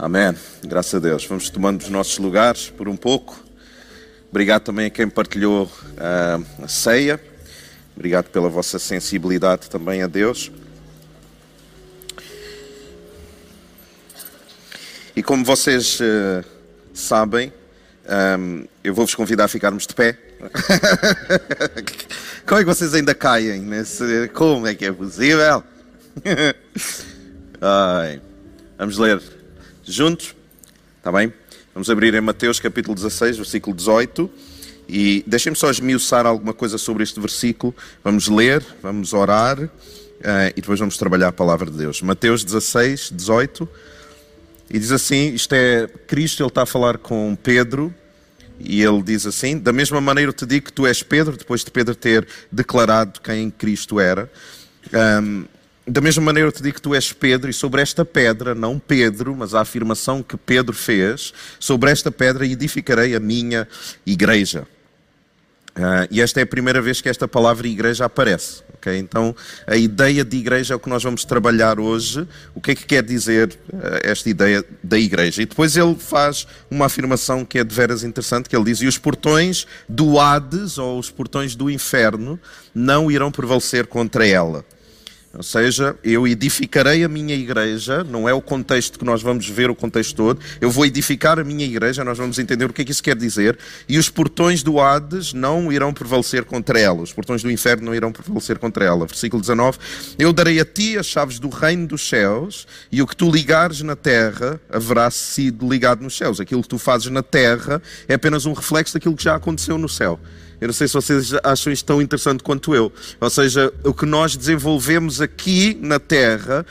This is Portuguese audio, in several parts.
Amém. Graças a Deus. Vamos tomando os nossos lugares por um pouco. Obrigado também a quem partilhou uh, a ceia. Obrigado pela vossa sensibilidade também a Deus. E como vocês uh, sabem, um, eu vou-vos convidar a ficarmos de pé. como é que vocês ainda caem nesse. Como é que é possível? Ai. Vamos ler juntos? Está bem? Vamos abrir em Mateus capítulo 16, versículo 18. E deixem-me só esmiuçar alguma coisa sobre este versículo. Vamos ler, vamos orar uh, e depois vamos trabalhar a palavra de Deus. Mateus 16, 18. E diz assim: Isto é Cristo, ele está a falar com Pedro. E ele diz assim: Da mesma maneira eu te digo que tu és Pedro, depois de Pedro ter declarado quem Cristo era. Um, da mesma maneira eu te digo que tu és Pedro, e sobre esta pedra, não Pedro, mas a afirmação que Pedro fez, sobre esta pedra edificarei a minha igreja. Uh, e esta é a primeira vez que esta palavra igreja aparece. Okay? Então, a ideia de igreja é o que nós vamos trabalhar hoje. O que é que quer dizer uh, esta ideia da igreja? E depois ele faz uma afirmação que é de veras interessante, que ele diz, e os portões do Hades, ou os portões do inferno, não irão prevalecer contra ela. Ou seja, eu edificarei a minha igreja, não é o contexto que nós vamos ver o contexto todo, eu vou edificar a minha igreja, nós vamos entender o que é que isso quer dizer, e os portões do Hades não irão prevalecer contra ela, os portões do inferno não irão prevalecer contra ela. Versículo 19: Eu darei a ti as chaves do reino dos céus, e o que tu ligares na terra haverá sido ligado nos céus. Aquilo que tu fazes na terra é apenas um reflexo daquilo que já aconteceu no céu. Eu não sei se vocês acham isto tão interessante quanto eu. Ou seja, o que nós desenvolvemos aqui na Terra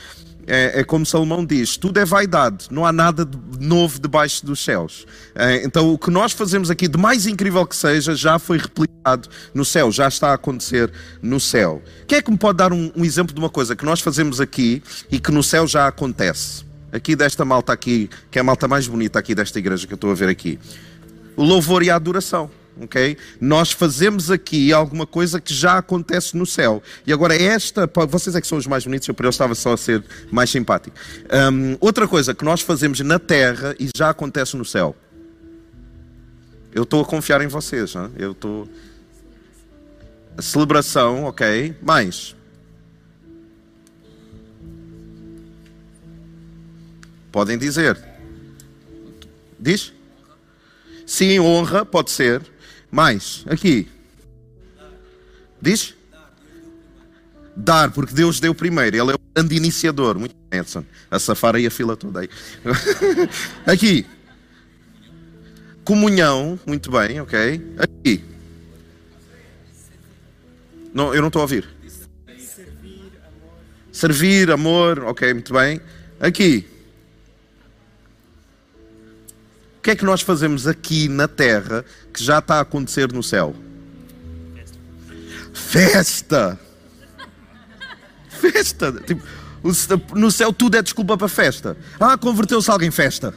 é, é, como Salomão diz: tudo é vaidade, não há nada de novo debaixo dos céus. É, então, o que nós fazemos aqui, de mais incrível que seja, já foi replicado no céu, já está a acontecer no céu. Quem é que me pode dar um, um exemplo de uma coisa que nós fazemos aqui e que no céu já acontece? Aqui desta malta aqui, que é a malta mais bonita aqui desta igreja que eu estou a ver aqui. O louvor e a adoração ok? Nós fazemos aqui alguma coisa que já acontece no céu. E agora esta, vocês é que são os mais bonitos, eu por eu estava só a ser mais simpático. Um, outra coisa que nós fazemos na terra e já acontece no céu. Eu estou a confiar em vocês, eu estou... A celebração, ok? Mais. Podem dizer. Diz? Sim, honra, pode ser. Mais, aqui. Diz? Dar, porque Deus deu primeiro. Ele é o grande iniciador. Muito bem, Edson. A safara e a fila toda aí. aqui. Comunhão. Muito bem, ok. Aqui. Não, eu não estou a ouvir. Servir, amor. Ok, muito bem. Aqui. Que é que nós fazemos aqui na terra que já está a acontecer no céu? Festa! Festa! Tipo, no céu tudo é desculpa para festa. Ah, converteu-se alguém, festa.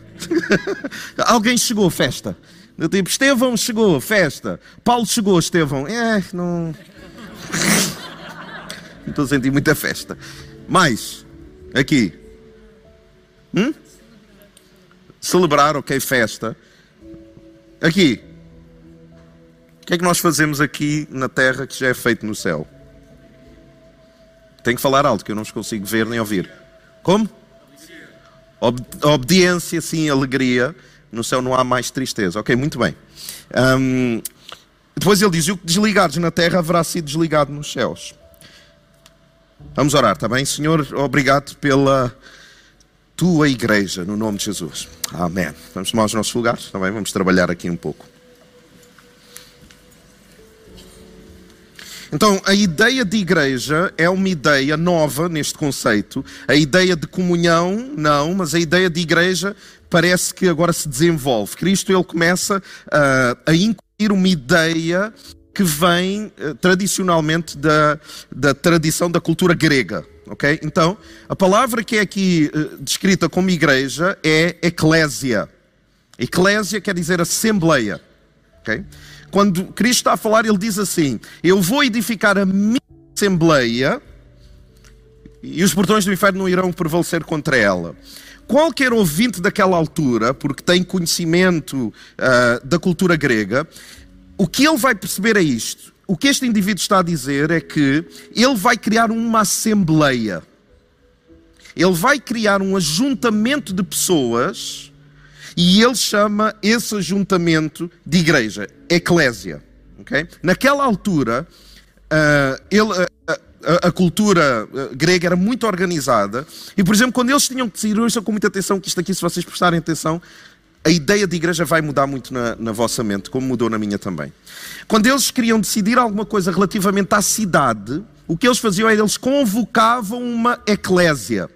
alguém chegou, festa. Tipo, Estevão chegou, festa. Paulo chegou, Estevão. É, não. não estou a sentir muita festa. Mais, aqui. Hum? Celebrar, ok, festa. Aqui. O que é que nós fazemos aqui na terra que já é feito no céu? Tenho que falar alto, que eu não os consigo ver nem ouvir. Como? Ob obediência, sim, alegria. No céu não há mais tristeza. Ok, muito bem. Um, depois ele diz: O que desligares na terra haverá sido desligado nos céus. Vamos orar, está bem? Senhor, obrigado pela tua igreja, no nome de Jesus. Amém. Vamos tomar os nossos lugares também, vamos trabalhar aqui um pouco. Então, a ideia de igreja é uma ideia nova neste conceito. A ideia de comunhão, não, mas a ideia de igreja parece que agora se desenvolve. Cristo ele começa uh, a incluir uma ideia que vem uh, tradicionalmente da, da tradição da cultura grega ok? Então, a palavra que é aqui uh, descrita como igreja é eclésia. Eclésia quer dizer assembleia, ok? Quando Cristo está a falar, ele diz assim: Eu vou edificar a minha assembleia e os portões do inferno não irão prevalecer contra ela. Qualquer ouvinte daquela altura, porque tem conhecimento uh, da cultura grega, o que ele vai perceber é isto. O que este indivíduo está a dizer é que ele vai criar uma assembleia. Ele vai criar um ajuntamento de pessoas e ele chama esse ajuntamento de igreja, eclésia. Okay? Naquela altura, uh, ele, uh, a, a, cultura grega era muito organizada e, por exemplo, quando eles tinham que decidir, ouçam com muita atenção que isto aqui, se vocês prestarem atenção, a ideia de igreja vai mudar muito na, na, vossa mente, como mudou na minha também. Quando eles queriam decidir alguma coisa relativamente à cidade, o que eles faziam era eles convocavam uma eclésia.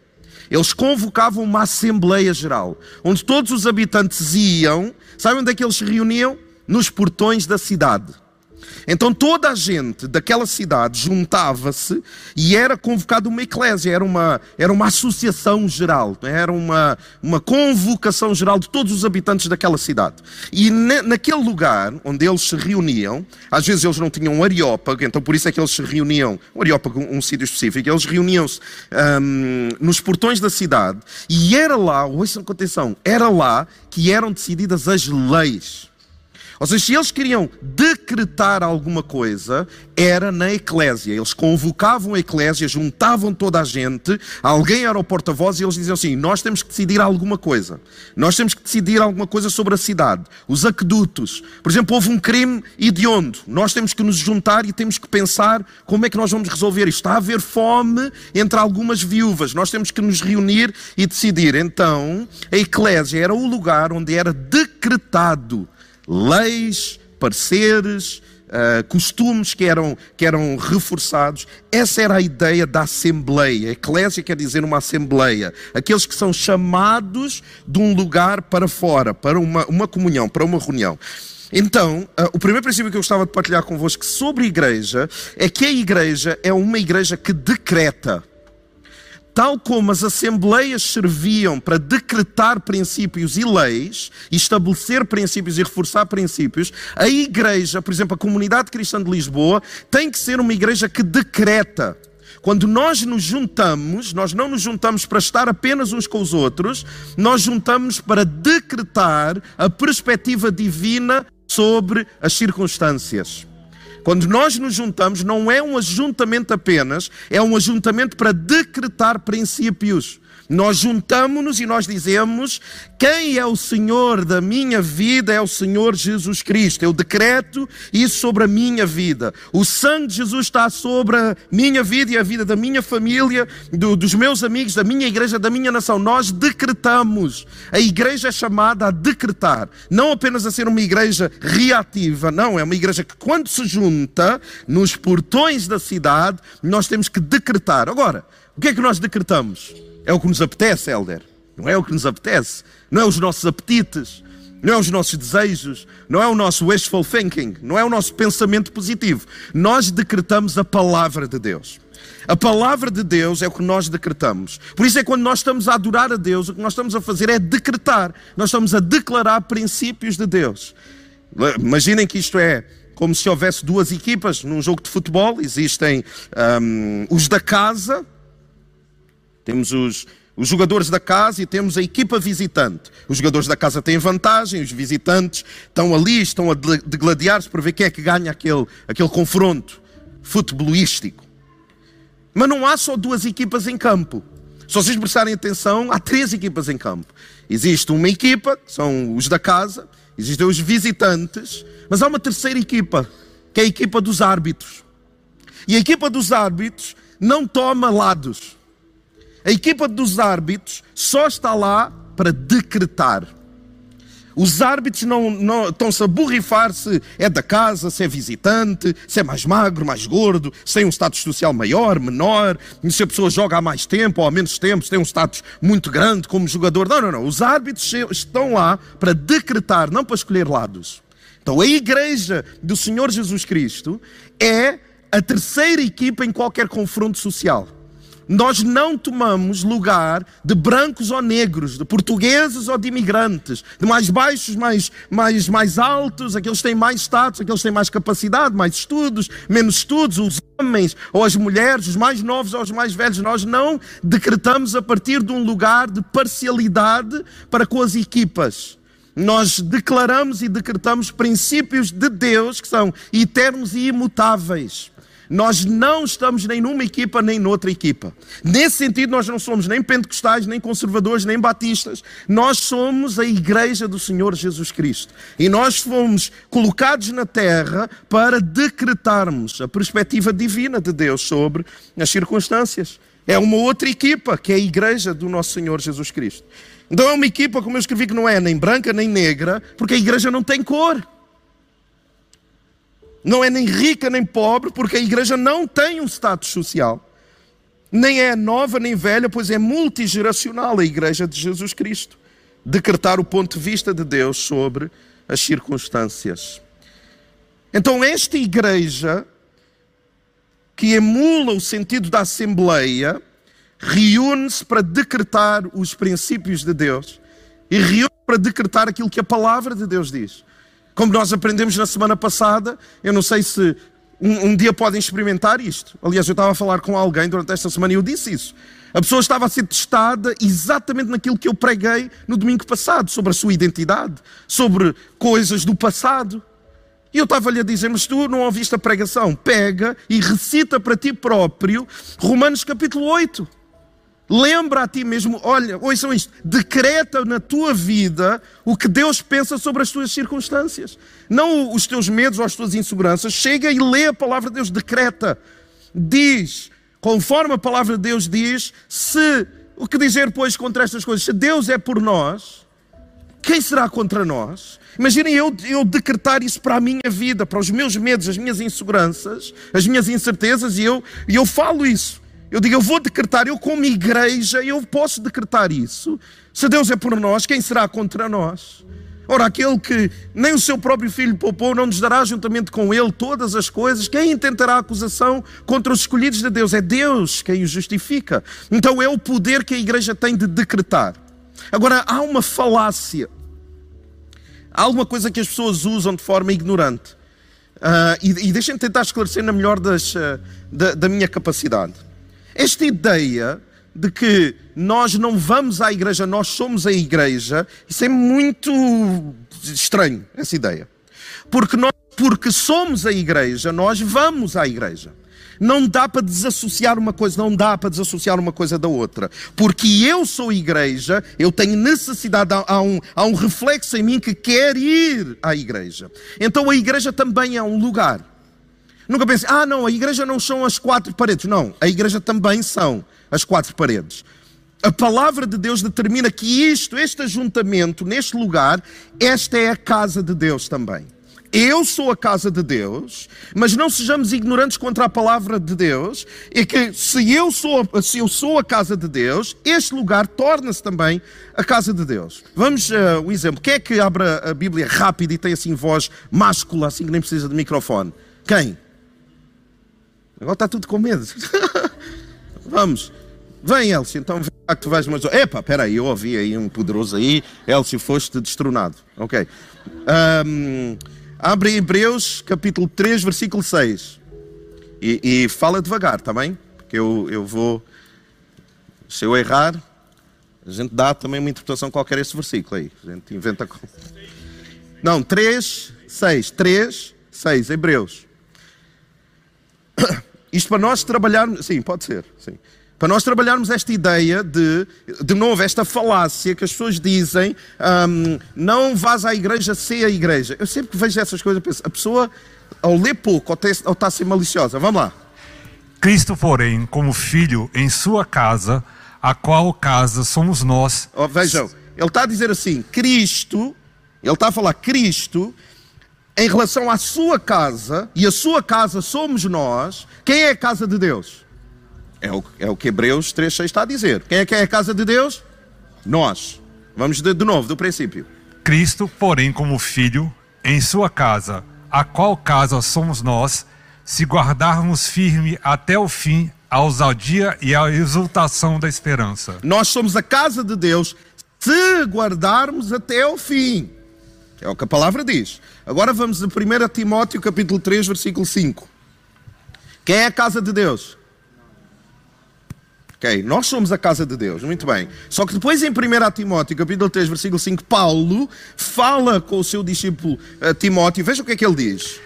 Eles convocavam uma Assembleia Geral, onde todos os habitantes iam. Sabem onde é que eles se reuniam? Nos portões da cidade. Então toda a gente daquela cidade juntava-se e era convocada uma eclésia, era uma, era uma associação geral, era uma, uma convocação geral de todos os habitantes daquela cidade. E na, naquele lugar onde eles se reuniam, às vezes eles não tinham um areópago, então por isso é que eles se reuniam, um areópago, um, um sítio específico, eles reuniam-se um, nos portões da cidade e era lá, ouçam com atenção, era lá que eram decididas as leis. Ou seja, se eles queriam decretar alguma coisa, era na eclésia. Eles convocavam a eclésia, juntavam toda a gente, alguém era o porta-voz e eles diziam assim: Nós temos que decidir alguma coisa. Nós temos que decidir alguma coisa sobre a cidade. Os aquedutos. Por exemplo, houve um crime hediondo. Nós temos que nos juntar e temos que pensar como é que nós vamos resolver isto. Está a haver fome entre algumas viúvas. Nós temos que nos reunir e decidir. Então, a eclésia era o lugar onde era decretado leis, pareceres, uh, costumes que eram, que eram reforçados. Essa era a ideia da Assembleia. Eclésia quer dizer uma Assembleia. Aqueles que são chamados de um lugar para fora, para uma, uma comunhão, para uma reunião. Então, uh, o primeiro princípio que eu gostava de partilhar convosco sobre a igreja é que a igreja é uma igreja que decreta. Tal como as assembleias serviam para decretar princípios e leis, e estabelecer princípios e reforçar princípios, a igreja, por exemplo, a comunidade cristã de Lisboa, tem que ser uma igreja que decreta. Quando nós nos juntamos, nós não nos juntamos para estar apenas uns com os outros, nós juntamos para decretar a perspectiva divina sobre as circunstâncias. Quando nós nos juntamos, não é um ajuntamento apenas, é um ajuntamento para decretar princípios. Nós juntamos-nos e nós dizemos: quem é o Senhor da minha vida é o Senhor Jesus Cristo. Eu decreto isso sobre a minha vida. O sangue de Jesus está sobre a minha vida e a vida da minha família, do, dos meus amigos, da minha igreja, da minha nação. Nós decretamos. A igreja é chamada a decretar, não apenas a ser uma igreja reativa, não, é uma igreja que, quando se junta nos portões da cidade, nós temos que decretar. Agora, o que é que nós decretamos? É o que nos apetece, Helder. Não é o que nos apetece. Não é os nossos apetites. Não é os nossos desejos. Não é o nosso wishful thinking. Não é o nosso pensamento positivo. Nós decretamos a palavra de Deus. A palavra de Deus é o que nós decretamos. Por isso é que quando nós estamos a adorar a Deus, o que nós estamos a fazer é decretar. Nós estamos a declarar princípios de Deus. Imaginem que isto é como se houvesse duas equipas num jogo de futebol. Existem um, os da casa temos os, os jogadores da casa e temos a equipa visitante. Os jogadores da casa têm vantagem, os visitantes estão ali, estão a degladiar-se para ver quem é que ganha aquele, aquele confronto futebolístico. Mas não há só duas equipas em campo. Se vocês prestarem atenção, há três equipas em campo. Existe uma equipa, que são os da casa, existem os visitantes, mas há uma terceira equipa, que é a equipa dos árbitros. E a equipa dos árbitros não toma lados. A equipa dos árbitros só está lá para decretar. Os árbitros não, não estão-se a borrifar se é da casa, se é visitante, se é mais magro, mais gordo, se tem um status social maior, menor, se a pessoa joga há mais tempo ou há menos tempo, se tem um status muito grande como jogador. Não, não, não. Os árbitros estão lá para decretar, não para escolher lados. Então a igreja do Senhor Jesus Cristo é a terceira equipa em qualquer confronto social. Nós não tomamos lugar de brancos ou negros, de portugueses ou de imigrantes, de mais baixos, mais, mais, mais altos, aqueles que têm mais status, aqueles que têm mais capacidade, mais estudos, menos estudos, os homens ou as mulheres, os mais novos ou os mais velhos. Nós não decretamos a partir de um lugar de parcialidade para com as equipas. Nós declaramos e decretamos princípios de Deus que são eternos e imutáveis. Nós não estamos nem numa equipa nem noutra equipa. Nesse sentido, nós não somos nem pentecostais, nem conservadores, nem batistas. Nós somos a igreja do Senhor Jesus Cristo. E nós fomos colocados na terra para decretarmos a perspectiva divina de Deus sobre as circunstâncias. É uma outra equipa, que é a igreja do nosso Senhor Jesus Cristo. Então é uma equipa, como eu escrevi, que não é nem branca nem negra, porque a igreja não tem cor não é nem rica nem pobre, porque a igreja não tem um status social. Nem é nova nem velha, pois é multigeracional a igreja de Jesus Cristo. Decretar o ponto de vista de Deus sobre as circunstâncias. Então, esta igreja, que emula o sentido da assembleia, reúne-se para decretar os princípios de Deus e reúne para decretar aquilo que a palavra de Deus diz. Como nós aprendemos na semana passada, eu não sei se um, um, dia podem experimentar isto. Aliás, eu estava a falar com alguém durante esta semana e eu disse isso. A pessoa estava a ser testada exatamente naquilo que eu preguei no domingo passado, sobre a sua identidade, sobre coisas do passado. E eu estava-lhe a dizer, mas tu não ouviste a pregação? Pega e recita para ti próprio Romanos capítulo 8. Lembra a ti mesmo, olha, ouçam isto, decreta na tua vida o que Deus pensa sobre as tuas circunstâncias. Não os teus medos ou as tuas inseguranças. Chega e lê a palavra de Deus, decreta. Diz, conforme a palavra de Deus diz, se, o que dizer, pois, contra estas coisas? Se Deus é por nós, quem será contra nós? Imaginem eu, eu decretar isso para a minha vida, para os meus medos, as minhas inseguranças, as minhas incertezas, e eu, e eu falo isso. Eu digo, eu vou decretar, eu como igreja, eu posso decretar isso. Se Deus é por nós, quem será contra nós? Ora, aquele que nem o seu próprio filho poupou, não nos dará juntamente com ele todas as coisas. Quem intentará acusação contra os escolhidos de Deus? É Deus quem os justifica. Então é o poder que a igreja tem de decretar. Agora, há uma falácia. Há alguma coisa que as pessoas usam de forma ignorante. Uh, e, e deixem-me tentar esclarecer na melhor das, uh, da, da minha capacidade. Esta ideia de que nós não vamos à igreja, nós somos a igreja, isso é muito estranho, essa ideia. Porque, nós, porque somos a igreja, nós vamos à igreja. Não dá para desassociar uma coisa, não dá para desassociar uma coisa da outra. Porque eu sou igreja, eu tenho necessidade, há um, há um reflexo em mim que quer ir à igreja. Então a igreja também é um lugar. Nunca pense, ah, não, a igreja não são as quatro paredes. Não, a igreja também são as quatro paredes. A palavra de Deus determina que isto, este ajuntamento, neste lugar, esta é a casa de Deus também. Eu sou a casa de Deus, mas não sejamos ignorantes contra a palavra de Deus, é que se eu sou, se eu sou a casa de Deus, este lugar torna-se também a casa de Deus. Vamos uh, o exemplo. Quem é que abre a Bíblia rápido e tem assim voz máscula, assim que nem precisa de microfone? Quem? Agora está tudo com medo. Vamos. Vem, Elcio, então vem lá que tu vais mais. Epá, espera aí, eu ouvi aí um poderoso aí. Elcio, foste destronado. Ok. Um, abre Hebreus, capítulo 3, versículo 6. E, e fala devagar, está bem? Porque eu, eu vou. Se eu errar, a gente dá também uma interpretação qualquer a esse versículo aí. A gente inventa. Não, 3, 6. 3, 6. Hebreus. Isto para nós trabalharmos. Sim, pode ser. Sim. Para nós trabalharmos esta ideia de, de novo, esta falácia que as pessoas dizem, um, não vás à igreja, ser a igreja. Eu sempre que vejo essas coisas, penso, a pessoa, ao ler pouco, ou, ou está a ser maliciosa. Vamos lá. Cristo, porém, como filho em sua casa, a qual casa somos nós. Oh, vejam, ele está a dizer assim: Cristo, ele está a falar Cristo em relação à sua casa, e a sua casa somos nós, quem é a casa de Deus? É o, é o que Hebreus 3,6 está a dizer. Quem é que é a casa de Deus? Nós. Vamos de, de novo, do princípio. Cristo, porém, como filho, em sua casa, a qual casa somos nós, se guardarmos firme até o fim a ousadia e a exultação da esperança. Nós somos a casa de Deus se guardarmos até ao fim. É o que a palavra diz. Agora vamos a 1 Timóteo capítulo 3, versículo 5. Quem é a casa de Deus? Ok, nós somos a casa de Deus, muito bem. Só que depois em 1 Timóteo, capítulo 3, versículo 5, Paulo fala com o seu discípulo uh, Timóteo, veja o que é que ele diz.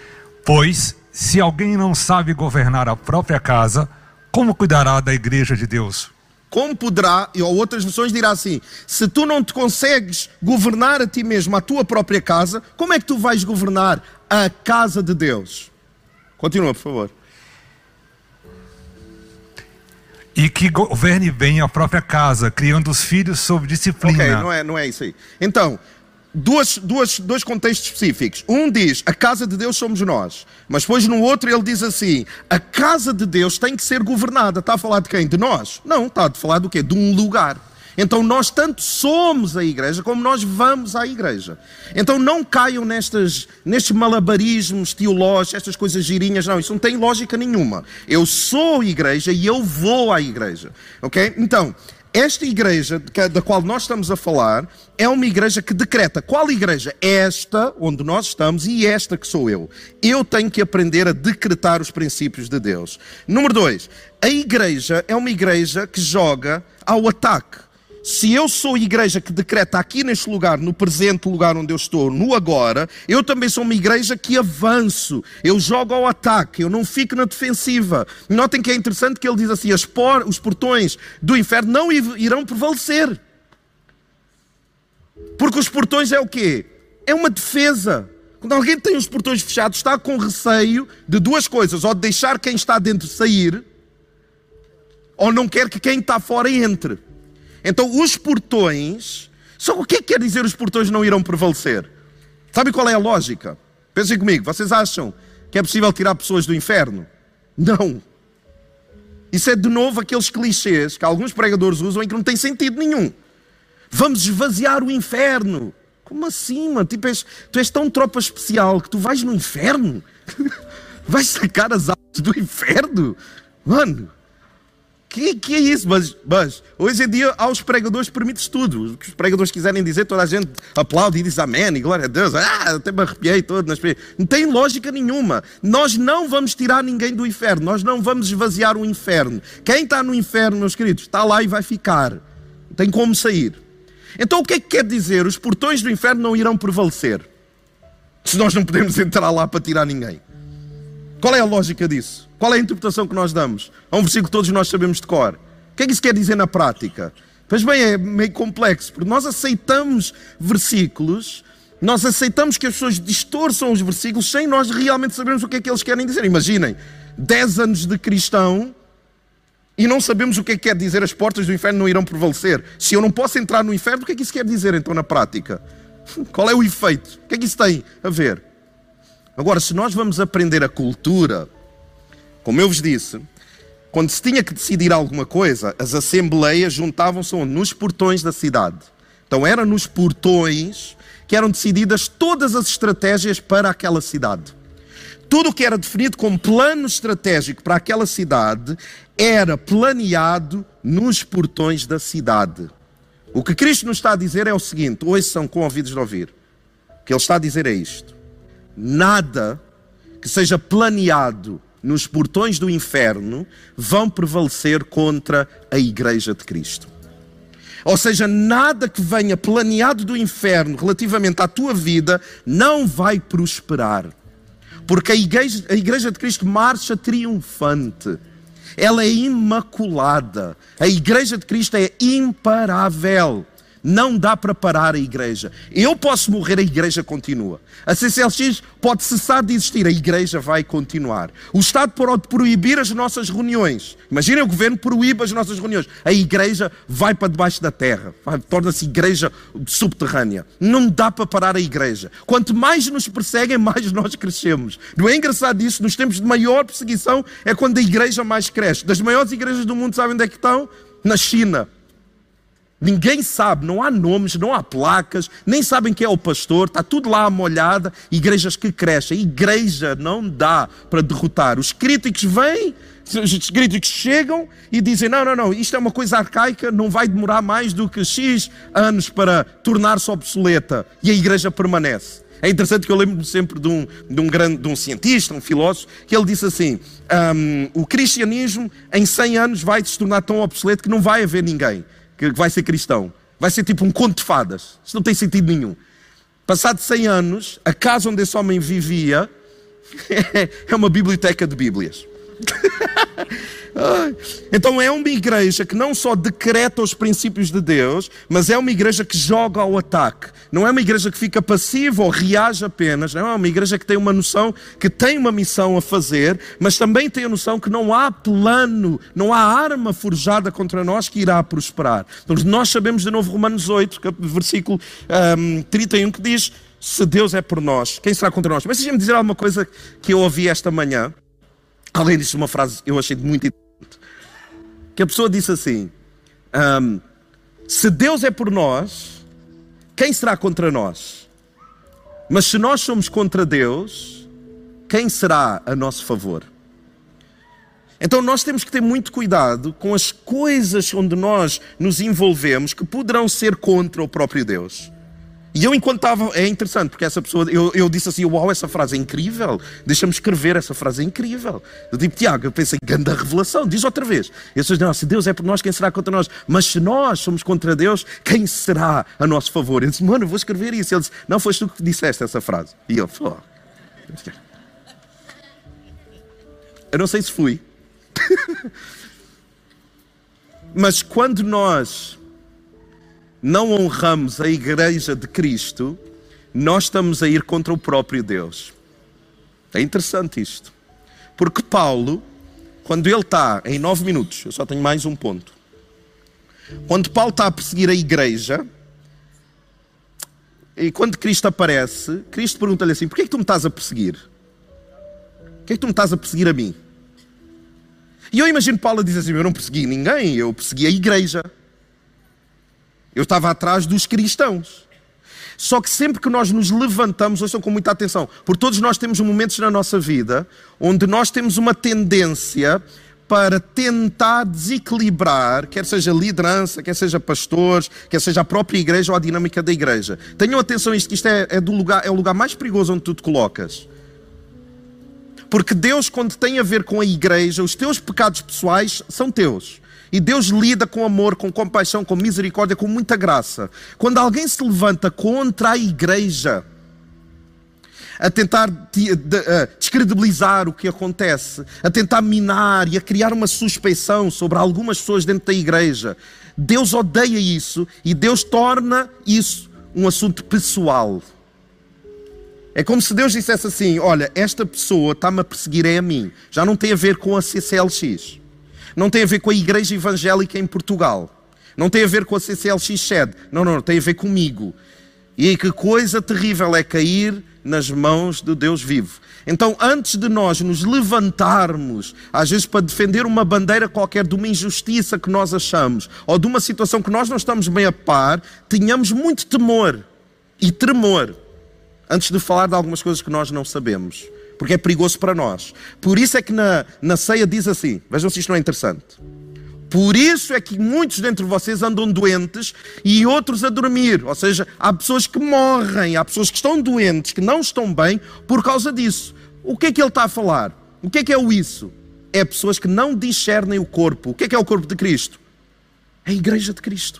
Pois, se alguém não sabe governar a própria casa, como cuidará da igreja de Deus? Como poderá, ou outras versões dirá assim: se tu não te consegues governar a ti mesmo, a tua própria casa, como é que tu vais governar a casa de Deus? Continua, por favor. E que governe bem a própria casa, criando os filhos sob disciplina. Ok, não é, não é isso aí. Então, duas, duas, dois contextos específicos. Um diz, a casa de Deus somos nós. Mas depois no outro ele diz assim, a casa de Deus tem que ser governada. Está a falar de quem? De nós? Não, está a falar do quê? De um lugar. Então nós tanto somos a igreja como nós vamos à igreja. Então não caiam nestas, nestes malabarismos teológicos, estas coisas girinhas, não, isso não tem lógica nenhuma. Eu sou igreja e eu vou à igreja. Ok? Então, esta igreja da qual nós estamos a falar é uma igreja que decreta. Qual igreja? Esta, onde nós estamos, e esta que sou eu. Eu tenho que aprender a decretar os princípios de Deus. Número dois, a igreja é uma igreja que joga ao ataque se eu sou a igreja que decreta aqui neste lugar, no presente lugar onde eu estou, no agora, eu também sou uma igreja que avanço, eu jogo ao ataque, eu não fico na defensiva. Notem que é interessante que ele diz assim: por, os portões do inferno não irão prevalecer. Porque os portões é o quê? É uma defesa. Quando alguém tem os portões fechados, está com receio de duas coisas: ou de deixar quem está dentro sair, ou não quer que quem está fora entre. Então, os portões. Só o que, é que quer dizer os portões não irão prevalecer? Sabe qual é a lógica? Pensem comigo, vocês acham que é possível tirar pessoas do inferno? Não. Isso é de novo aqueles clichês que alguns pregadores usam e que não tem sentido nenhum. Vamos esvaziar o inferno. Como assim, mano? Tipo, és, tu és tão tropa especial que tu vais no inferno? vais sacar as almas do inferno? Mano, que, que é isso? Mas, mas hoje em dia aos pregadores permite tudo. O que os pregadores quiserem dizer, toda a gente aplaude e diz amém e glória a Deus. Ah, até me arrepiei todo. Nas... Não tem lógica nenhuma. Nós não vamos tirar ninguém do inferno. Nós não vamos esvaziar o inferno. Quem está no inferno, meus queridos, está lá e vai ficar. Não tem como sair. Então o que é que quer dizer? Os portões do inferno não irão prevalecer. Se nós não podemos entrar lá para tirar ninguém. Qual é a lógica disso? Qual é a interpretação que nós damos? A um versículo que todos nós sabemos de cor. O que é que isso quer dizer na prática? Pois bem, é meio complexo, porque nós aceitamos versículos, nós aceitamos que as pessoas distorçam os versículos sem nós realmente sabermos o que é que eles querem dizer. Imaginem, 10 anos de cristão e não sabemos o que é que quer dizer as portas do inferno não irão prevalecer. Se eu não posso entrar no inferno, o que é que isso quer dizer então na prática? Qual é o efeito? O que é que isso tem a ver? Agora, se nós vamos aprender a cultura, como eu vos disse, quando se tinha que decidir alguma coisa, as assembleias juntavam-se nos portões da cidade. Então era nos portões que eram decididas todas as estratégias para aquela cidade. Tudo o que era definido como plano estratégico para aquela cidade era planeado nos portões da cidade. O que Cristo nos está a dizer é o seguinte: ouçam com ouvidos de ouvir. O que Ele está a dizer é isto: nada que seja planeado nos portões do inferno vão prevalecer contra a Igreja de Cristo. Ou seja, nada que venha planeado do inferno relativamente à tua vida não vai prosperar. Porque a igreja, a igreja de Cristo marcha triunfante. Ela é imaculada. A igreja de Cristo é imparável. Não dá para parar a igreja. Eu posso morrer, a igreja continua. A CCLX pode cessar de existir, a igreja vai continuar. O Estado pode proibir as nossas reuniões. Imaginem o governo proíbe as nossas reuniões. A igreja vai para debaixo da terra, torna-se igreja subterrânea. Não dá para parar a igreja. Quanto mais nos perseguem, mais nós crescemos. Não é engraçado isso? Nos tempos de maior perseguição é quando a igreja mais cresce. Das maiores igrejas do mundo, sabem onde é que estão? Na China Ninguém sabe, não há nomes, não há placas, nem sabem quem é o pastor, está tudo lá molhada, igrejas que crescem. Igreja não dá para derrotar. Os críticos vêm, os críticos chegam e dizem: não, não, não, isto é uma coisa arcaica, não vai demorar mais do que X anos para tornar-se obsoleta. E a igreja permanece. É interessante que eu lembro-me sempre de um, de um, grande, de um cientista, um filósofo, que ele disse assim: um, o cristianismo em 100 anos vai se tornar tão obsoleto que não vai haver ninguém que vai ser cristão. Vai ser tipo um conto de fadas. Isso não tem sentido nenhum. Passado 100 anos, a casa onde esse homem vivia é uma biblioteca de Bíblias. Então é uma igreja que não só decreta os princípios de Deus, mas é uma igreja que joga ao ataque. Não é uma igreja que fica passiva ou reage apenas. Não é uma igreja que tem uma noção que tem uma missão a fazer, mas também tem a noção que não há plano, não há arma forjada contra nós que irá prosperar. Então nós sabemos de novo Romanos 8, versículo um, 31, que diz: Se Deus é por nós, quem será contra nós? Mas deixa-me dizer alguma coisa que eu ouvi esta manhã. Além disso, uma frase eu achei muito interessante. Que a pessoa disse assim: um, Se Deus é por nós, quem será contra nós? Mas se nós somos contra Deus, quem será a nosso favor? Então nós temos que ter muito cuidado com as coisas onde nós nos envolvemos que poderão ser contra o próprio Deus. E eu, enquanto estava, é interessante, porque essa pessoa, eu, eu disse assim: Uau, essa frase é incrível, deixa-me escrever, essa frase é incrível. Eu digo, Tiago, eu pensei, grande revelação, diz outra vez. E pessoas não, se Deus é por nós, quem será contra nós? Mas se nós somos contra Deus, quem será a nosso favor? Eu disse, mano, vou escrever isso. Ele disse, não, foste tu que disseste essa frase. E eu, oh. eu não sei se fui. Mas quando nós não honramos a igreja de Cristo, nós estamos a ir contra o próprio Deus. É interessante isto. Porque Paulo, quando ele está em nove minutos, eu só tenho mais um ponto. Quando Paulo está a perseguir a igreja, e quando Cristo aparece, Cristo pergunta-lhe assim: Porquê é que tu me estás a perseguir? Porquê é que tu me estás a perseguir a mim? E eu imagino Paulo dizer assim: Eu não persegui ninguém, eu persegui a igreja. Eu estava atrás dos cristãos. Só que sempre que nós nos levantamos, ouçam com muita atenção, porque todos nós temos momentos na nossa vida onde nós temos uma tendência para tentar desequilibrar, quer seja liderança, quer seja pastores, quer seja a própria igreja ou a dinâmica da igreja. Tenham atenção a isto, que isto é, é, do lugar, é o lugar mais perigoso onde tu te colocas. Porque Deus, quando tem a ver com a igreja, os teus pecados pessoais são teus. E Deus lida com amor, com compaixão, com misericórdia, com muita graça. Quando alguém se levanta contra a igreja, a tentar descredibilizar o que acontece, a tentar minar e a criar uma suspeição sobre algumas pessoas dentro da igreja, Deus odeia isso e Deus torna isso um assunto pessoal. É como se Deus dissesse assim: Olha, esta pessoa está-me a perseguir é a mim, já não tem a ver com a CCLX. Não tem a ver com a igreja evangélica em Portugal. Não tem a ver com a CCLX sede. Não, não, tem a ver comigo. E que coisa terrível é cair nas mãos do Deus vivo. Então, antes de nós nos levantarmos, às vezes para defender uma bandeira qualquer de uma injustiça que nós achamos, ou de uma situação que nós não estamos bem a par, tenhamos muito temor e tremor antes de falar de algumas coisas que nós não sabemos porque é perigoso para nós. Por isso é que na, na ceia diz assim: vejam se isto não é interessante. Por isso é que muitos dentre vocês andam doentes e outros a dormir. Ou seja, há pessoas que morrem, há pessoas que estão doentes, que não estão bem por causa disso. O que é que ele está a falar? O que é que é o isso? É pessoas que não discernem o corpo. O que é que é o corpo de Cristo? É a igreja de Cristo.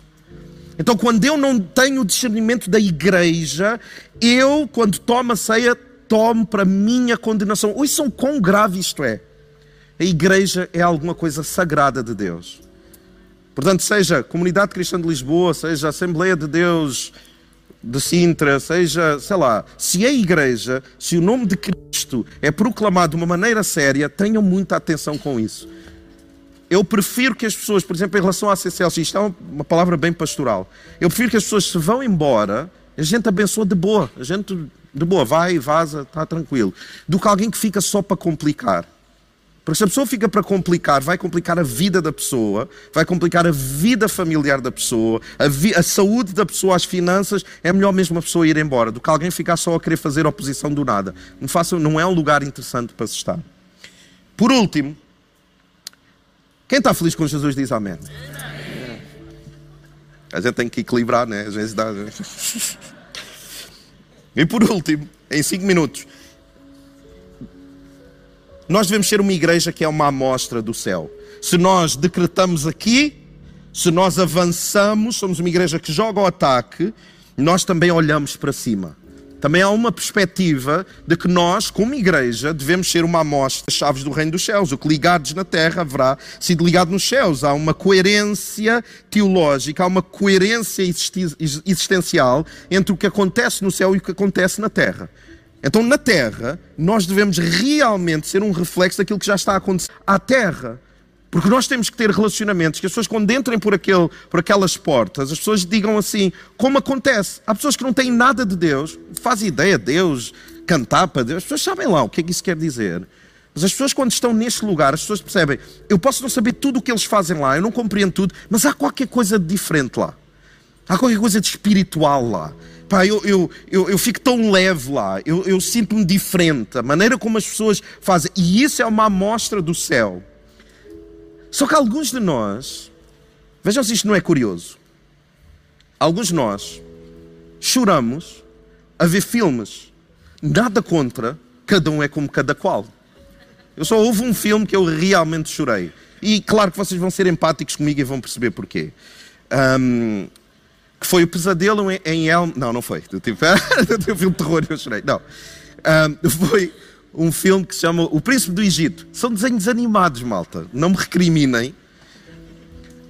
Então, quando eu não tenho discernimento da igreja, eu, quando tomo a ceia, tome para minha condenação. Ouçam quão grave isto é. A igreja é alguma coisa sagrada de Deus. Portanto, seja Comunidade Cristã de Lisboa, seja Assembleia de Deus de Sintra, seja, sei lá, se é igreja, se o nome de Cristo é proclamado de uma maneira séria, tenham muita atenção com isso. Eu prefiro que as pessoas, por exemplo, em relação à CCLX, isto é uma palavra bem pastoral, eu prefiro que as pessoas se vão embora, a gente abençoa de boa, a gente de boa, vai, vaza, está tranquilo. Do que alguém que fica só para complicar. Porque se a pessoa fica para complicar, vai complicar a vida da pessoa, vai complicar a vida familiar da pessoa, a, vi a saúde da pessoa, as finanças. É melhor mesmo a pessoa ir embora do que alguém ficar só a querer fazer oposição do nada. Não, faça, não é um lugar interessante para se estar. Por último, quem está feliz com Jesus diz amém. A gente tem que equilibrar, né? Às vezes dá. E por último, em cinco minutos, nós devemos ser uma igreja que é uma amostra do céu. Se nós decretamos aqui, se nós avançamos, somos uma igreja que joga o ataque, nós também olhamos para cima. Também há uma perspectiva de que nós, como igreja, devemos ser uma amostra das chaves do reino dos céus. O que ligados na terra haverá sido ligado nos céus. Há uma coerência teológica, há uma coerência existencial entre o que acontece no céu e o que acontece na terra. Então, na Terra, nós devemos realmente ser um reflexo daquilo que já está a acontecer à Terra. Porque nós temos que ter relacionamentos que as pessoas, quando entrem por, aquele, por aquelas portas, as pessoas digam assim, como acontece. Há pessoas que não têm nada de Deus, fazem ideia de Deus, cantar para Deus, as pessoas sabem lá o que é que isso quer dizer. Mas as pessoas, quando estão neste lugar, as pessoas percebem, eu posso não saber tudo o que eles fazem lá, eu não compreendo tudo, mas há qualquer coisa de diferente lá. Há qualquer coisa de espiritual lá. Pá, eu, eu, eu, eu fico tão leve lá, eu, eu sinto-me diferente, a maneira como as pessoas fazem, e isso é uma amostra do céu. Só que alguns de nós, vejam se isto não é curioso, alguns de nós choramos a ver filmes, nada contra, cada um é como cada qual. Eu só houve um filme que eu realmente chorei. E claro que vocês vão ser empáticos comigo e vão perceber porquê. Um, que foi o pesadelo em, em Elm. Não, não foi. Eu filme de terror eu chorei. Não. Um, foi um filme que se chama O Príncipe do Egito. São desenhos animados, malta. Não me recriminem.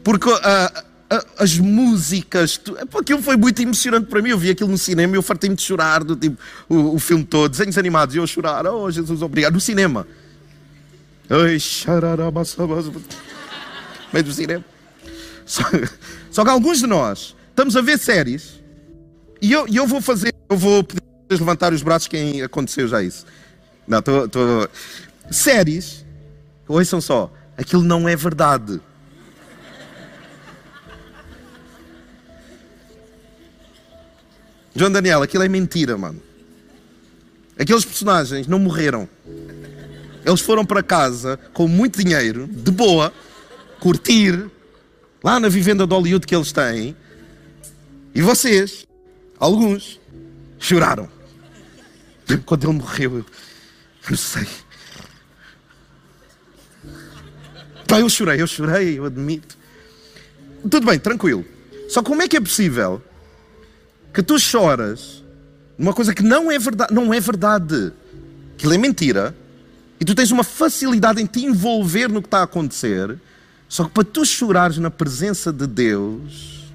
Porque uh, uh, as músicas. Tu, aquilo foi muito emocionante para mim. Eu vi aquilo no cinema e eu fartei-me de chorar. Do, tipo, o, o, filme todo. Desenhos animados. E eu chorar. Oh, Jesus, obrigado. No cinema. Ai, Meio do cinema. Só, só que alguns de nós Estamos a ver séries. E eu, eu vou fazer, eu vou pedir levantar os braços quem aconteceu já isso. Não, estou. Tô... Séries, ouçam só, aquilo não é verdade. João Daniel, aquilo é mentira, mano. Aqueles personagens não morreram. Eles foram para casa com muito dinheiro, de boa, curtir, lá na vivenda de Hollywood que eles têm, e vocês, alguns, choraram. Quando ele morreu, eu sei. Pá, eu chorei, eu chorei, eu admito. Tudo bem, tranquilo. Só como é que é possível que tu choras numa coisa que não é verdade, não é verdade, que é mentira, e tu tens uma facilidade em te envolver no que está a acontecer, só que para tu chorares na presença de Deus,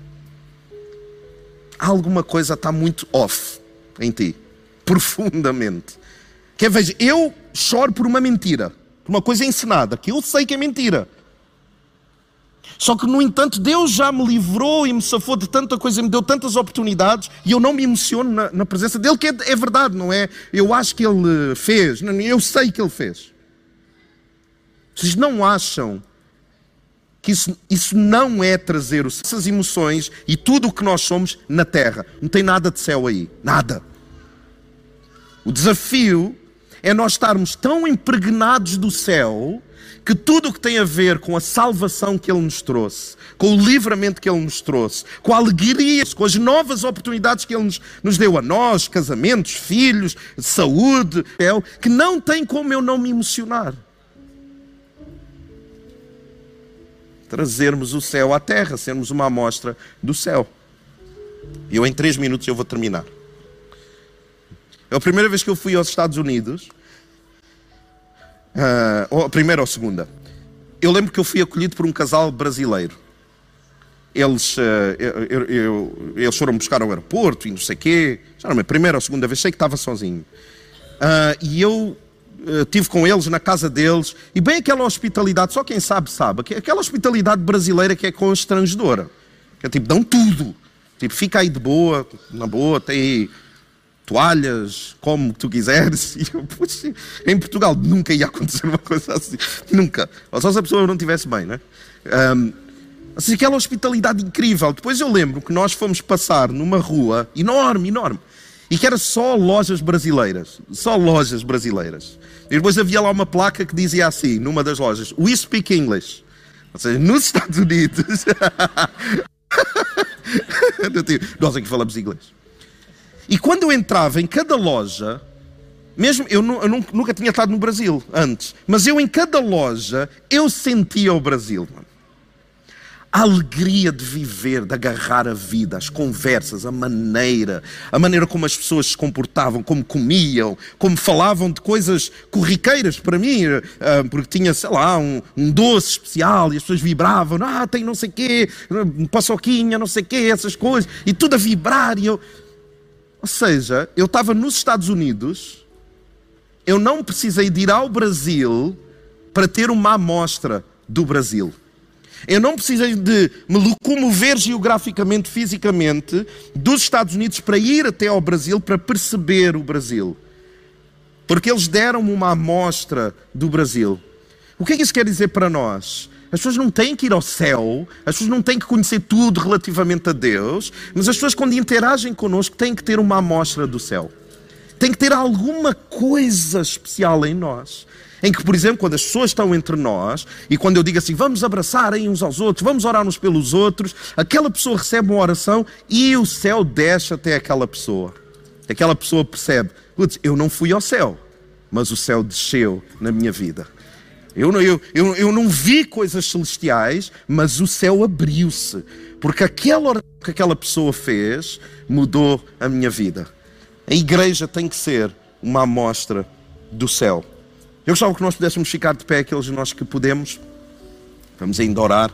alguma coisa está muito off em ti, profundamente. Quer veja, eu choro por uma mentira, por uma coisa encenada, que eu sei que é mentira. Só que, no entanto, Deus já me livrou e me safou de tanta coisa, me deu tantas oportunidades e eu não me emociono na, na presença dele, que é, é, verdade, não é? Eu acho que ele fez, eu sei que ele fez. Vocês não acham que isso, isso não é trazer essas emoções e tudo o que nós somos na terra. Não tem nada de céu aí. Nada. O desafio é nós estarmos tão impregnados do céu que tudo o que tem a ver com a salvação que Ele nos trouxe, com o livramento que Ele nos trouxe, com a alegria, com as novas oportunidades que Ele nos, nos deu a nós, casamentos, filhos, saúde, que não tem como eu não me emocionar. trazermos o céu à terra, sermos uma amostra do céu. E eu em três minutos eu vou terminar. É a primeira vez que eu fui aos Estados Unidos, uh, ou a primeira ou a segunda, eu lembro que eu fui acolhido por um casal brasileiro. Eles, uh, eu, eu, eles foram buscar ao aeroporto e não sei o quê. Já não a primeira ou a segunda vez, sei que estava sozinho. Uh, e eu estive eh, com eles na casa deles, e bem aquela hospitalidade, só quem sabe, sabe, aquela hospitalidade brasileira que é constrangedora, que é tipo, dão tudo, tipo, fica aí de boa, na boa, tem toalhas, como tu quiseres. E eu, puxa, em Portugal nunca ia acontecer uma coisa assim. Nunca. Ou só se a pessoa não estivesse bem, né? Um, assim, aquela hospitalidade incrível. Depois eu lembro que nós fomos passar numa rua enorme, enorme. E que era só lojas brasileiras. Só lojas brasileiras. E depois havia lá uma placa que dizia assim, numa das lojas, We speak English. Ou seja, nos Estados Unidos. Nós aqui falamos inglês. E quando eu entrava em cada loja, mesmo eu, eu, nunca tinha estado no Brasil antes, mas eu em cada loja eu sentia o Brasil. A alegria de viver, de agarrar a vida, as conversas, a maneira, a maneira como as pessoas se comportavam, como comiam, como falavam de coisas corriqueiras para mim, ah, porque tinha, sei lá, um, um doce especial e as pessoas vibravam, ah, tem não sei quê, paçoquinha, não sei quê, essas coisas, e tudo a vibrar. E eu... Ou seja, eu estava nos Estados Unidos, eu não precisei de ir ao Brasil para ter uma amostra do Brasil. Eu não precisei de me locomover geograficamente, fisicamente, dos Estados Unidos para ir até ao Brasil para perceber o Brasil. Porque eles deram-me uma amostra do Brasil. O que é que isso quer dizer para nós? As pessoas não têm que ir ao céu, as pessoas não têm que conhecer tudo relativamente a Deus, mas as pessoas, quando interagem connosco, têm que ter uma amostra do céu. Tem que ter alguma coisa especial em nós em que, por exemplo, quando as pessoas estão entre nós e quando eu digo assim, vamos abraçar uns aos outros, vamos orar uns pelos outros, aquela pessoa recebe uma oração e o céu desce até aquela pessoa. Aquela pessoa percebe, eu não fui ao céu, mas o céu desceu na minha vida. Eu não, eu, eu, eu não vi coisas celestiais, mas o céu abriu-se. Porque aquela oração que aquela pessoa fez mudou a minha vida. A igreja tem que ser uma amostra do céu. Eu gostava que nós pudéssemos ficar de pé, aqueles de nós que podemos. Vamos ainda orar.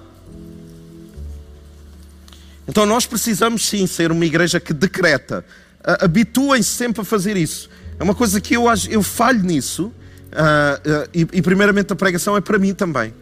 Então nós precisamos sim ser uma igreja que decreta. Habituem-se sempre a fazer isso. É uma coisa que eu, eu falho nisso. Uh, e, e, primeiramente a pregação é para mim também.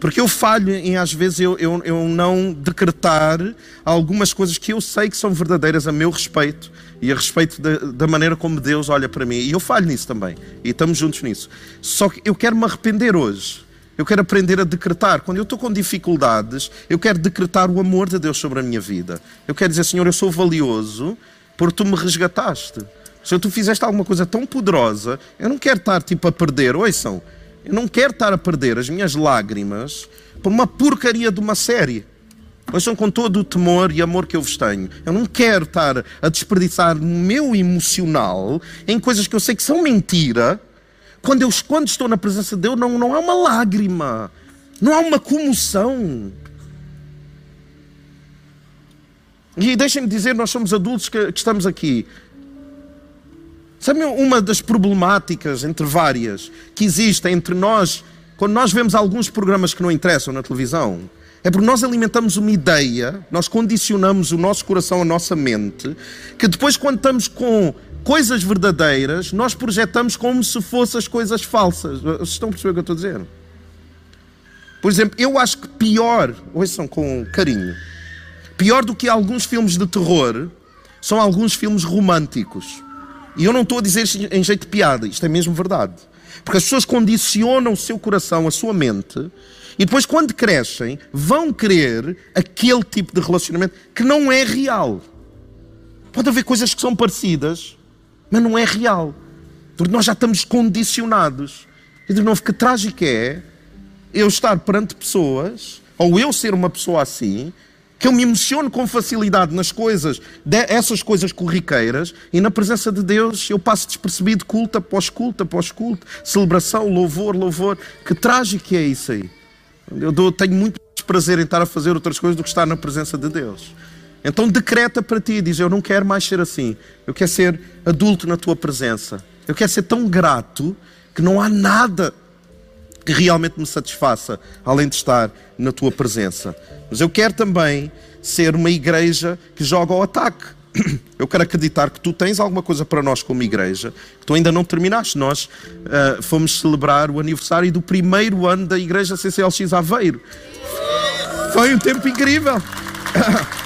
Porque eu falho em, às vezes, eu, eu, eu não decretar algumas coisas que eu sei que são verdadeiras a meu respeito e a respeito da, da, maneira como Deus olha para mim. E eu falho nisso também. E estamos juntos nisso. Só que eu quero me arrepender hoje. Eu quero aprender a decretar. Quando eu estou com dificuldades, eu quero decretar o amor de Deus sobre a minha vida. Eu quero dizer, Senhor, eu sou valioso porque tu me resgataste. Se tu fizeste alguma coisa tão poderosa, eu não quero estar tipo a perder. Ouçam, eu não quero estar a perder as minhas lágrimas por uma porcaria de uma série. Ouçam com todo o temor e amor que eu vos tenho. Eu não quero estar a desperdiçar o meu emocional em coisas que eu sei que são mentira. Quando, eu, quando estou na presença de Deus, não, não há uma lágrima, não há uma comoção. E deixem-me dizer, nós somos adultos que, que estamos aqui. Sabe uma das problemáticas, entre várias, que existem entre nós, quando nós vemos alguns programas que não interessam na televisão? É porque nós alimentamos uma ideia, nós condicionamos o nosso coração, a nossa mente, que depois, quando estamos com coisas verdadeiras, nós projetamos como se fossem as coisas falsas. Vocês estão a perceber o que eu estou a dizer? Por exemplo, eu acho que pior, ouçam com carinho, pior do que alguns filmes de terror, são alguns filmes românticos. E eu não estou a dizer isto em jeito de piada, isto é mesmo verdade. Porque as pessoas condicionam o seu coração, a sua mente, e depois, quando crescem, vão querer aquele tipo de relacionamento que não é real. Pode haver coisas que são parecidas, mas não é real. Porque nós já estamos condicionados. E de novo, que trágico é eu estar perante pessoas, ou eu ser uma pessoa assim, que eu me emociono com facilidade nas coisas, essas coisas corriqueiras, e na presença de Deus eu passo despercebido culto após culto após culto, celebração, louvor, louvor. Que trágico é isso aí. Eu tenho muito prazer em estar a fazer outras coisas do que estar na presença de Deus. Então decreta para ti, diz: Eu não quero mais ser assim. Eu quero ser adulto na tua presença. Eu quero ser tão grato que não há nada que realmente me satisfaça além de estar na tua presença. Mas eu quero também ser uma igreja que joga ao ataque. Eu quero acreditar que tu tens alguma coisa para nós como igreja, que tu ainda não terminaste. Nós uh, fomos celebrar o aniversário do primeiro ano da igreja CCLX Aveiro. Foi um tempo incrível.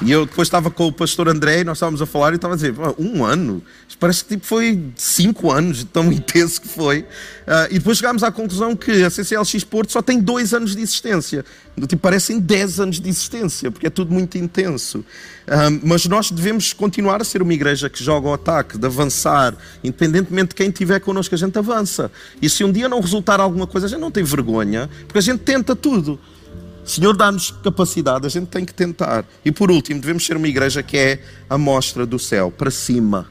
E eu depois estava com o pastor André e nós estávamos a falar e estava a dizer, um ano? Parece que tipo, foi cinco anos, tão intenso que foi. Uh, e depois chegámos à conclusão que a CCLX Porto só tem dois anos de existência. Tipo, parecem dez anos de existência, porque é tudo muito intenso. Uh, mas nós devemos continuar a ser uma igreja que joga o ataque, de avançar, independentemente de quem estiver connosco, a gente avança. E se um dia não resultar alguma coisa, a gente não tem vergonha, porque a gente tenta tudo. Senhor dá-nos capacidade, a gente tem que tentar. E por último, devemos ser uma igreja que é a mostra do céu, para cima.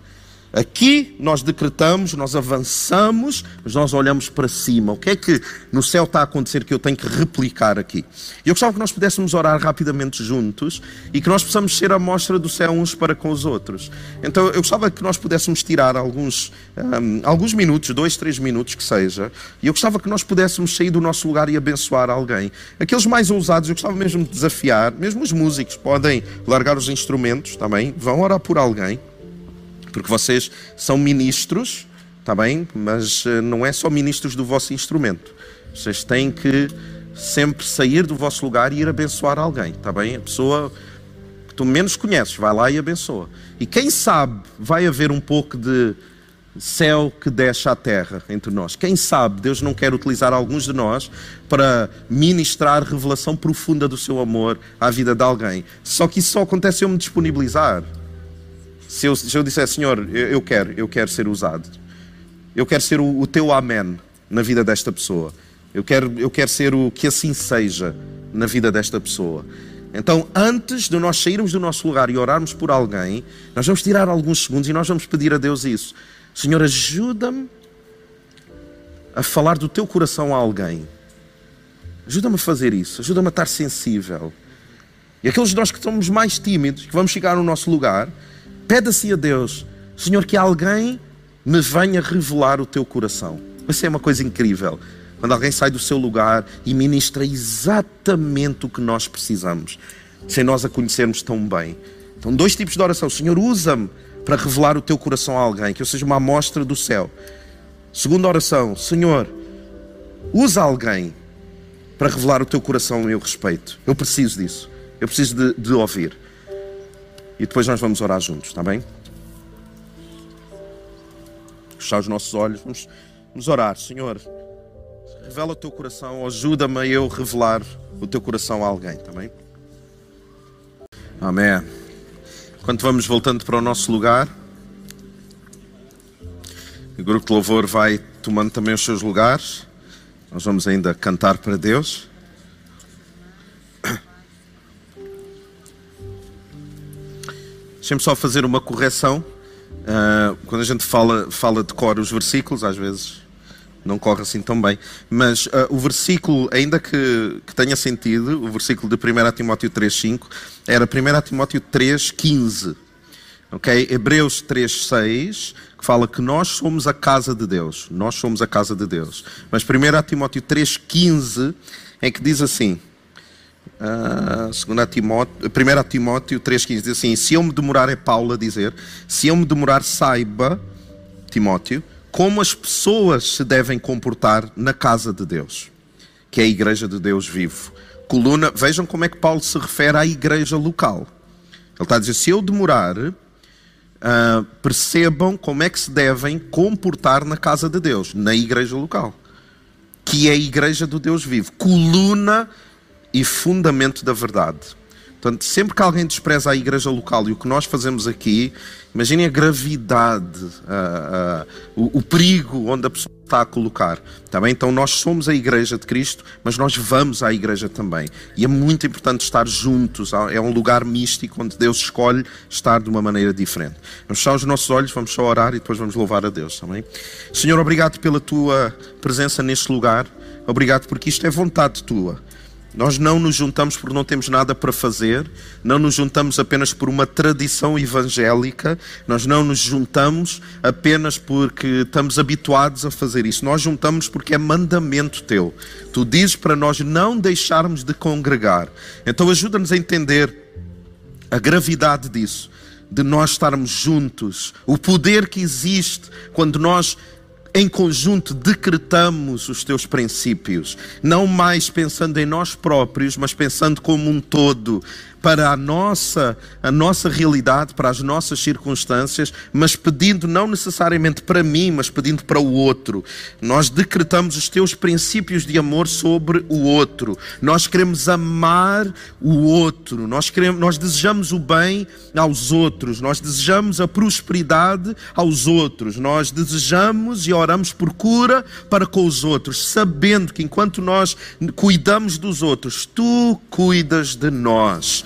Aqui nós decretamos, nós avançamos, mas nós olhamos para cima. O que é que no céu está a acontecer que eu tenho que replicar aqui? Eu gostava que nós pudéssemos orar rapidamente juntos e que nós possamos ser a mostra do céu uns para com os outros. Então eu gostava que nós pudéssemos tirar alguns, um, alguns minutos, dois, três minutos que seja, e eu gostava que nós pudéssemos sair do nosso lugar e abençoar alguém. Aqueles mais ousados, eu gostava mesmo de desafiar, mesmo os músicos podem largar os instrumentos também, vão orar por alguém porque vocês são ministros, está bem? Mas eh, não é só ministros do vosso instrumento. Vocês têm que sempre sair do vosso lugar e ir abençoar alguém, está bem? A pessoa que tu menos conheces, vai lá e abençoa. E quem sabe vai haver um pouco de céu que desce à terra entre nós. Quem sabe Deus não quer utilizar alguns de nós para ministrar revelação profunda do seu amor à vida de alguém. Só que isso só acontece se eu me disponibilizar. Se eu, se eu disser, Senhor, eu, eu, quero, eu quero ser usado. Eu quero ser o, o teu amém na vida desta pessoa. Eu quero, eu quero ser o que assim seja na vida desta pessoa. Então, antes de nós sairmos do nosso lugar e orarmos por alguém, nós vamos tirar alguns segundos e nós vamos pedir a Deus isso. Senhor, ajuda-me a falar do teu coração a alguém. Ajuda-me a fazer isso. Ajuda-me a estar sensível. E aqueles de nós que somos mais tímidos, que vamos chegar no nosso lugar, Pede assim a Deus, Senhor, que alguém me venha revelar o teu coração. Vai ser uma coisa incrível. Quando alguém sai do seu lugar e ministra exatamente o que nós precisamos, sem nós a conhecermos tão bem. Então, dois tipos de oração. Senhor, usa-me para revelar o teu coração a alguém, que eu seja uma amostra do céu. Segunda oração, Senhor, usa alguém para revelar o teu coração a meu respeito. Eu preciso disso. Eu preciso de, de ouvir e depois nós vamos orar juntos, está bem? Fechar os nossos olhos, vamos, vamos orar. Senhor, revela o teu coração, ajuda-me a eu revelar o teu coração a alguém, está bem? Amém. Enquanto vamos voltando para o nosso lugar, o grupo de louvor vai tomando também os seus lugares. Nós vamos ainda cantar para Deus. Deixem-me só fazer uma correção. Uh, quando a gente fala, fala de cor os versículos, às vezes não corre assim tão bem. Mas uh, o versículo, ainda que, que, tenha sentido, o versículo de 1 Timóteo 3,5, era 1 Timóteo 3,15. Ok? Hebreus 3,6, que fala que nós somos a casa de Deus. Nós somos a casa de Deus. Mas 1 Timóteo 3,15 é que diz assim: Uh, a Timóteo, 1 Timóteo 3,15 diz assim: Se eu me demorar, é Paulo a dizer, se eu me demorar, saiba, Timóteo, como as pessoas se devem comportar na casa de Deus, que é a igreja de Deus vivo. Coluna, vejam como é que Paulo se refere à igreja local. Ele está a dizer: se eu demorar, uh, percebam como é que se devem comportar na casa de Deus, na igreja local, que é a igreja do Deus vivo. Coluna e fundamento da verdade. Portanto, sempre que alguém despreza a igreja local e o que nós fazemos aqui, imaginem a gravidade, a, a, o, o, perigo onde a pessoa está a colocar. Tá bem? Então, nós somos a igreja de Cristo, mas nós vamos à igreja também. E é muito importante estar juntos. É um lugar místico onde Deus escolhe estar de uma maneira diferente. Vamos fechar os nossos olhos, vamos só orar e depois vamos louvar a Deus. Tá? Senhor, obrigado pela tua presença neste lugar. Obrigado porque isto é vontade tua. Nós não nos juntamos porque não temos nada para fazer, não nos juntamos apenas por uma tradição evangélica, nós não nos juntamos apenas porque estamos habituados a fazer isso. Nós juntamos porque é mandamento teu. Tu dizes para nós não deixarmos de congregar. Então ajuda-nos a entender a gravidade disso, de nós estarmos juntos, o poder que existe quando nós em conjunto decretamos os teus princípios, não mais pensando em nós próprios, mas pensando como um todo, para a nossa, a nossa realidade, para as nossas circunstâncias, mas pedindo não necessariamente para mim, mas pedindo para o outro. Nós decretamos os teus princípios de amor sobre o outro. Nós queremos amar o outro. Nós queremos, nós desejamos o bem aos outros. Nós desejamos a prosperidade aos outros. Nós desejamos e oramos por cura para com os outros, sabendo que enquanto nós cuidamos dos outros, tu cuidas de nós.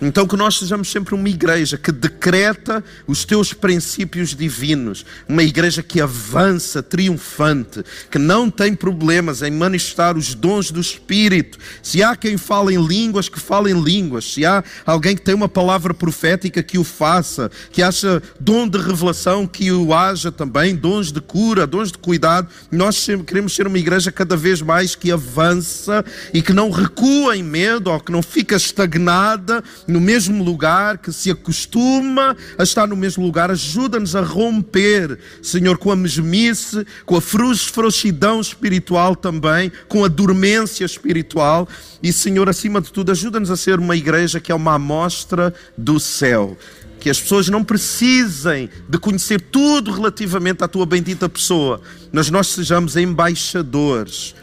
Então, que nós sejamos sempre uma igreja que decreta os teus princípios divinos, uma igreja que avança triunfante, que não tem problemas em manifestar os dons do Espírito. Se há quem fale em línguas, que fale em línguas. Se há alguém que tem uma palavra profética, que o faça. Que acha dom de revelação, que o haja também. Dons de cura, dons de cuidado. Nós queremos ser uma igreja cada vez mais que avança e que não recua em medo ou que não fica estagnada no mesmo lugar, que se acostuma a estar no mesmo lugar. Ajuda-nos a romper, Senhor, com a mesmice, com a frouxidão espiritual também, com a dormência espiritual. E, Senhor, acima de tudo, ajuda-nos a ser uma igreja que é uma amostra do céu que as pessoas não precisem de conhecer tudo relativamente à tua bendita pessoa, mas nós sejamos embaixadores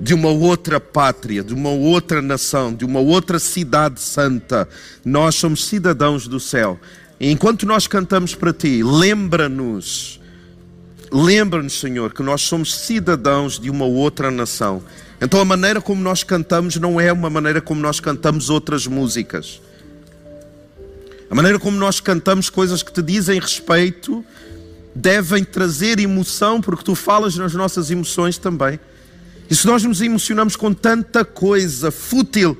de uma outra pátria, de uma outra nação, de uma outra cidade santa. Nós somos cidadãos do céu. E enquanto nós cantamos para ti, lembra-nos, lembra-nos, Senhor, que nós somos cidadãos de uma outra nação. Então a maneira como nós cantamos não é uma maneira como nós cantamos outras músicas. A maneira como nós cantamos coisas que te dizem respeito devem trazer emoção, porque tu falas nas nossas emoções também. E se nós nos emocionamos com tanta coisa fútil,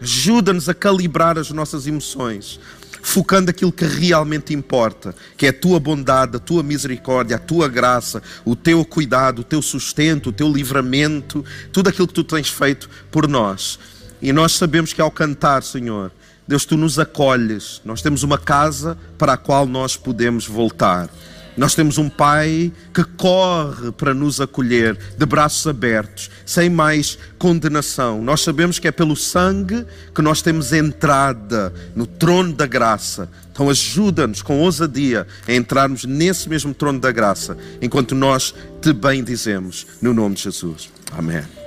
ajuda-nos a calibrar as nossas emoções, focando aquilo que realmente importa, que é a tua bondade, a tua misericórdia, a tua graça, o teu cuidado, o teu sustento, o teu livramento, tudo aquilo que tu tens feito por nós. E nós sabemos que ao cantar, Senhor, Deus, tu nos acolhes, nós temos uma casa para a qual nós podemos voltar. Nós temos um Pai que corre para nos acolher de braços abertos, sem mais condenação. Nós sabemos que é pelo sangue que nós temos entrada no trono da graça. Então ajuda-nos com ousadia a entrarmos nesse mesmo trono da graça, enquanto nós te bem dizemos, no nome de Jesus. Amém.